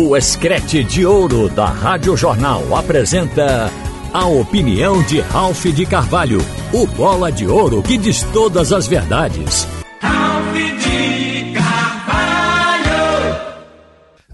O Escrete de Ouro da Rádio Jornal apresenta a opinião de Ralph de Carvalho, o bola de ouro que diz todas as verdades. Ralph de Carvalho!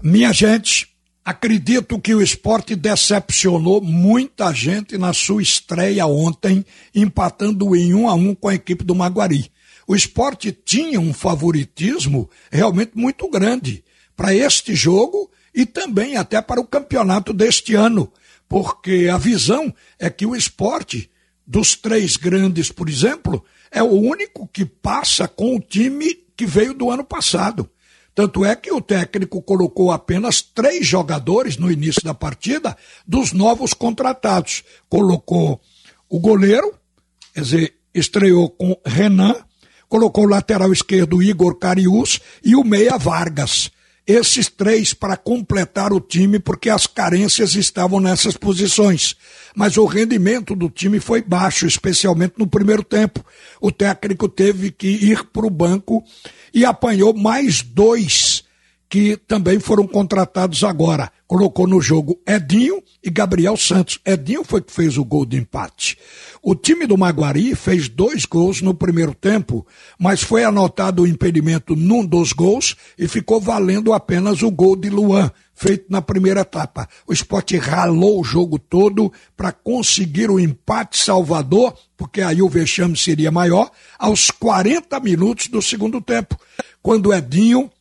Minha gente, acredito que o esporte decepcionou muita gente na sua estreia ontem, empatando em um a um com a equipe do Maguari. O esporte tinha um favoritismo realmente muito grande para este jogo e também até para o campeonato deste ano, porque a visão é que o esporte, dos três grandes, por exemplo, é o único que passa com o time que veio do ano passado. Tanto é que o técnico colocou apenas três jogadores no início da partida dos novos contratados. Colocou o goleiro, quer dizer, estreou com Renan, colocou o lateral esquerdo Igor Carius e o meia Vargas esses três para completar o time, porque as carências estavam nessas posições. Mas o rendimento do time foi baixo, especialmente no primeiro tempo. O técnico teve que ir para o banco e apanhou mais dois que também foram contratados agora. Colocou no jogo Edinho e Gabriel Santos. Edinho foi que fez o gol de empate. O time do Maguari fez dois gols no primeiro tempo, mas foi anotado o impedimento num dos gols e ficou valendo apenas o gol de Luan, feito na primeira etapa. O esporte ralou o jogo todo para conseguir o empate salvador, porque aí o vexame seria maior, aos 40 minutos do segundo tempo, quando Edinho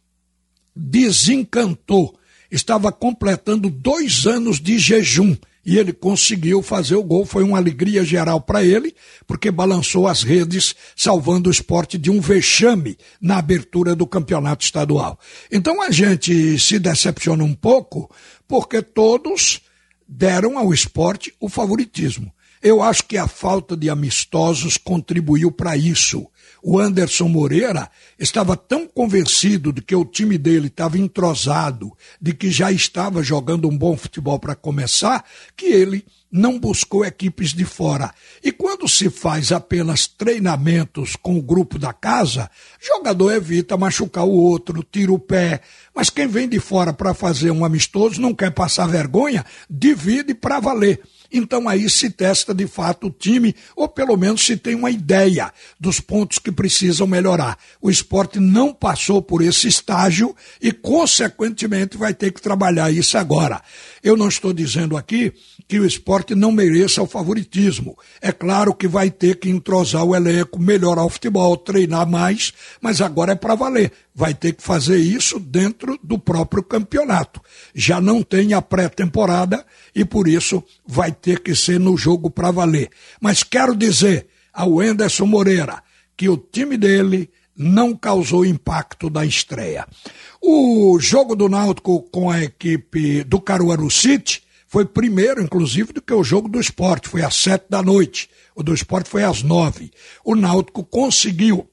desencantou. Estava completando dois anos de jejum e ele conseguiu fazer o gol. Foi uma alegria geral para ele, porque balançou as redes, salvando o esporte de um vexame na abertura do campeonato estadual. Então a gente se decepciona um pouco, porque todos deram ao esporte o favoritismo. Eu acho que a falta de amistosos contribuiu para isso. O Anderson Moreira estava tão convencido de que o time dele estava entrosado, de que já estava jogando um bom futebol para começar, que ele não buscou equipes de fora. E quando se faz apenas treinamentos com o grupo da casa, jogador evita machucar o outro, tira o pé. Mas quem vem de fora para fazer um amistoso não quer passar vergonha, divide para valer. Então aí se testa de fato o time, ou pelo menos se tem uma ideia dos pontos que precisam melhorar. O esporte não passou por esse estágio e, consequentemente, vai ter que trabalhar isso agora. Eu não estou dizendo aqui que o esporte não mereça o favoritismo. É claro que vai ter que entrosar o elenco, melhorar o futebol, treinar mais, mas agora é para valer. Vai ter que fazer isso dentro do próprio campeonato. Já não tem a pré-temporada e por isso vai ter que ser no jogo para valer. Mas quero dizer ao Enderson Moreira que o time dele não causou impacto da estreia. O jogo do Náutico com a equipe do Caruaru City foi primeiro, inclusive, do que o jogo do esporte. Foi às sete da noite. O do esporte foi às nove. O Náutico conseguiu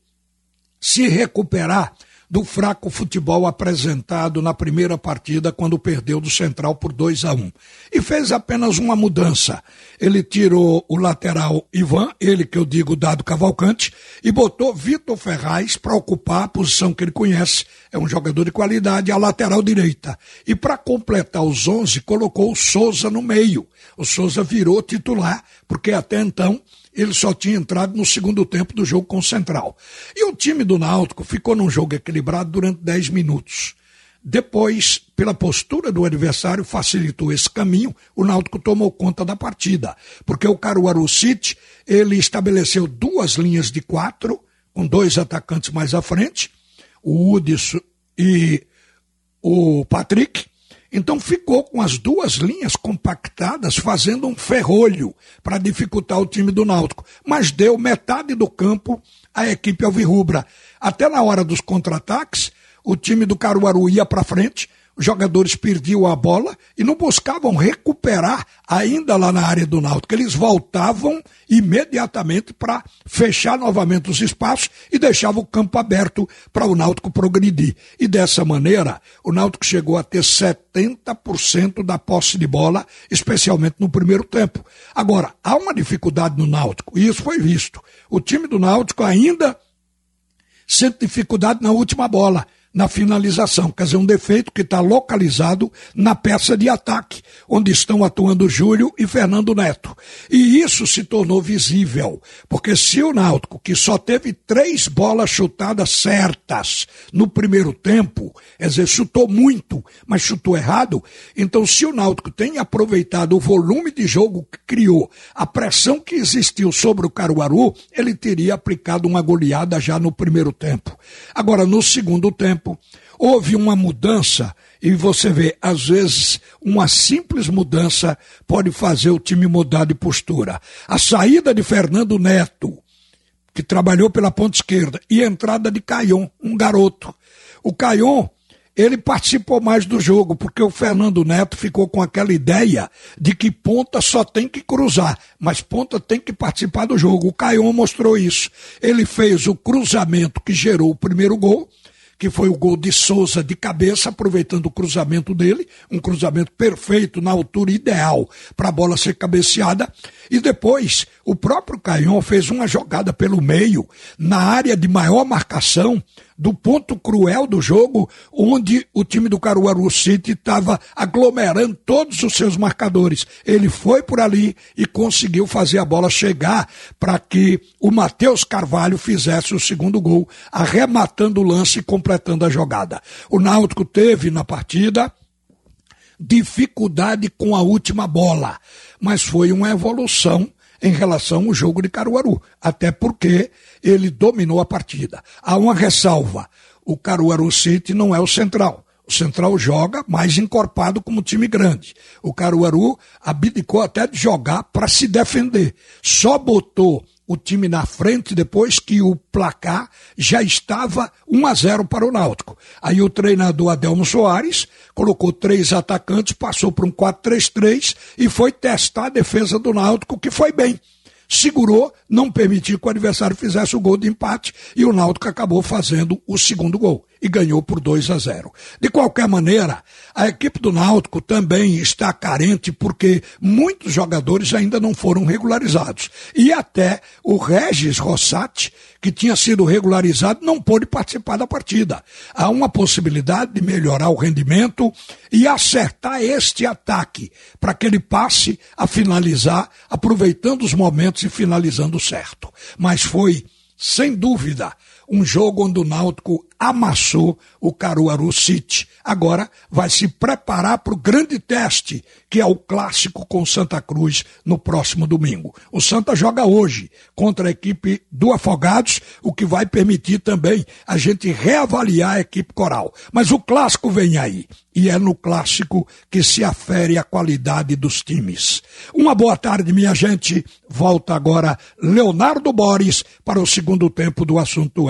se recuperar do fraco futebol apresentado na primeira partida quando perdeu do Central por 2 a 1. Um. E fez apenas uma mudança. Ele tirou o lateral Ivan, ele que eu digo dado Cavalcante, e botou Vitor Ferraz para ocupar a posição que ele conhece. É um jogador de qualidade, a lateral direita. E para completar os 11, colocou o Souza no meio. O Souza virou titular, porque até então ele só tinha entrado no segundo tempo do jogo com o Central. E o time do Náutico ficou num jogo equilibrado durante 10 minutos. Depois, pela postura do adversário, facilitou esse caminho, o Náutico tomou conta da partida, porque o Caruaru City, ele estabeleceu duas linhas de quatro, com dois atacantes mais à frente, o Udis e o Patrick, então ficou com as duas linhas compactadas, fazendo um ferrolho para dificultar o time do Náutico. Mas deu metade do campo à equipe alvirrubra. Até na hora dos contra-ataques, o time do Caruaru ia para frente, jogadores perdiam a bola e não buscavam recuperar ainda lá na área do Náutico. Eles voltavam imediatamente para fechar novamente os espaços e deixavam o campo aberto para o Náutico progredir. E dessa maneira, o Náutico chegou a ter 70% da posse de bola, especialmente no primeiro tempo. Agora, há uma dificuldade no Náutico, e isso foi visto. O time do Náutico ainda sente dificuldade na última bola na finalização, quer dizer, um defeito que está localizado na peça de ataque, onde estão atuando Júlio e Fernando Neto. E isso se tornou visível, porque se o Náutico, que só teve três bolas chutadas certas no primeiro tempo, quer dizer, chutou muito, mas chutou errado, então se o Náutico tem aproveitado o volume de jogo que criou, a pressão que existiu sobre o Caruaru, ele teria aplicado uma goleada já no primeiro tempo. Agora, no segundo tempo, tempo, houve uma mudança, e você vê, às vezes, uma simples mudança pode fazer o time mudar de postura. A saída de Fernando Neto, que trabalhou pela ponta esquerda, e a entrada de Caion, um garoto. O Caion, ele participou mais do jogo, porque o Fernando Neto ficou com aquela ideia de que ponta só tem que cruzar, mas ponta tem que participar do jogo. O Caion mostrou isso. Ele fez o cruzamento que gerou o primeiro gol, que foi o gol de Souza de cabeça, aproveitando o cruzamento dele, um cruzamento perfeito na altura ideal para a bola ser cabeceada. E depois, o próprio Caion fez uma jogada pelo meio, na área de maior marcação, do ponto cruel do jogo, onde o time do Caruaru City estava aglomerando todos os seus marcadores. Ele foi por ali e conseguiu fazer a bola chegar para que o Matheus Carvalho fizesse o segundo gol, arrematando o lance e completando a jogada. O Náutico teve na partida dificuldade com a última bola, mas foi uma evolução em relação ao jogo de Caruaru, até porque ele dominou a partida. Há uma ressalva: o Caruaru City não é o central. O Central joga mais encorpado como time grande. O Caruaru abdicou até de jogar para se defender. Só botou o time na frente depois que o placar já estava 1 a 0 para o Náutico. Aí o treinador Adelmo Soares colocou três atacantes, passou para um 4-3-3 e foi testar a defesa do Náutico, que foi bem segurou, não permitiu que o adversário fizesse o gol de empate e o Náutico acabou fazendo o segundo gol e ganhou por 2 a 0. De qualquer maneira, a equipe do Náutico também está carente porque muitos jogadores ainda não foram regularizados. E até o Regis Rossati, que tinha sido regularizado, não pôde participar da partida. Há uma possibilidade de melhorar o rendimento e acertar este ataque para que ele passe a finalizar, aproveitando os momentos e finalizando certo. Mas foi, sem dúvida, um jogo onde o Náutico amassou o Caruaru City. Agora vai se preparar para o grande teste, que é o clássico com Santa Cruz no próximo domingo. O Santa joga hoje contra a equipe do Afogados, o que vai permitir também a gente reavaliar a equipe coral. Mas o clássico vem aí. E é no clássico que se afere a qualidade dos times. Uma boa tarde, minha gente. Volta agora Leonardo Boris para o segundo tempo do assunto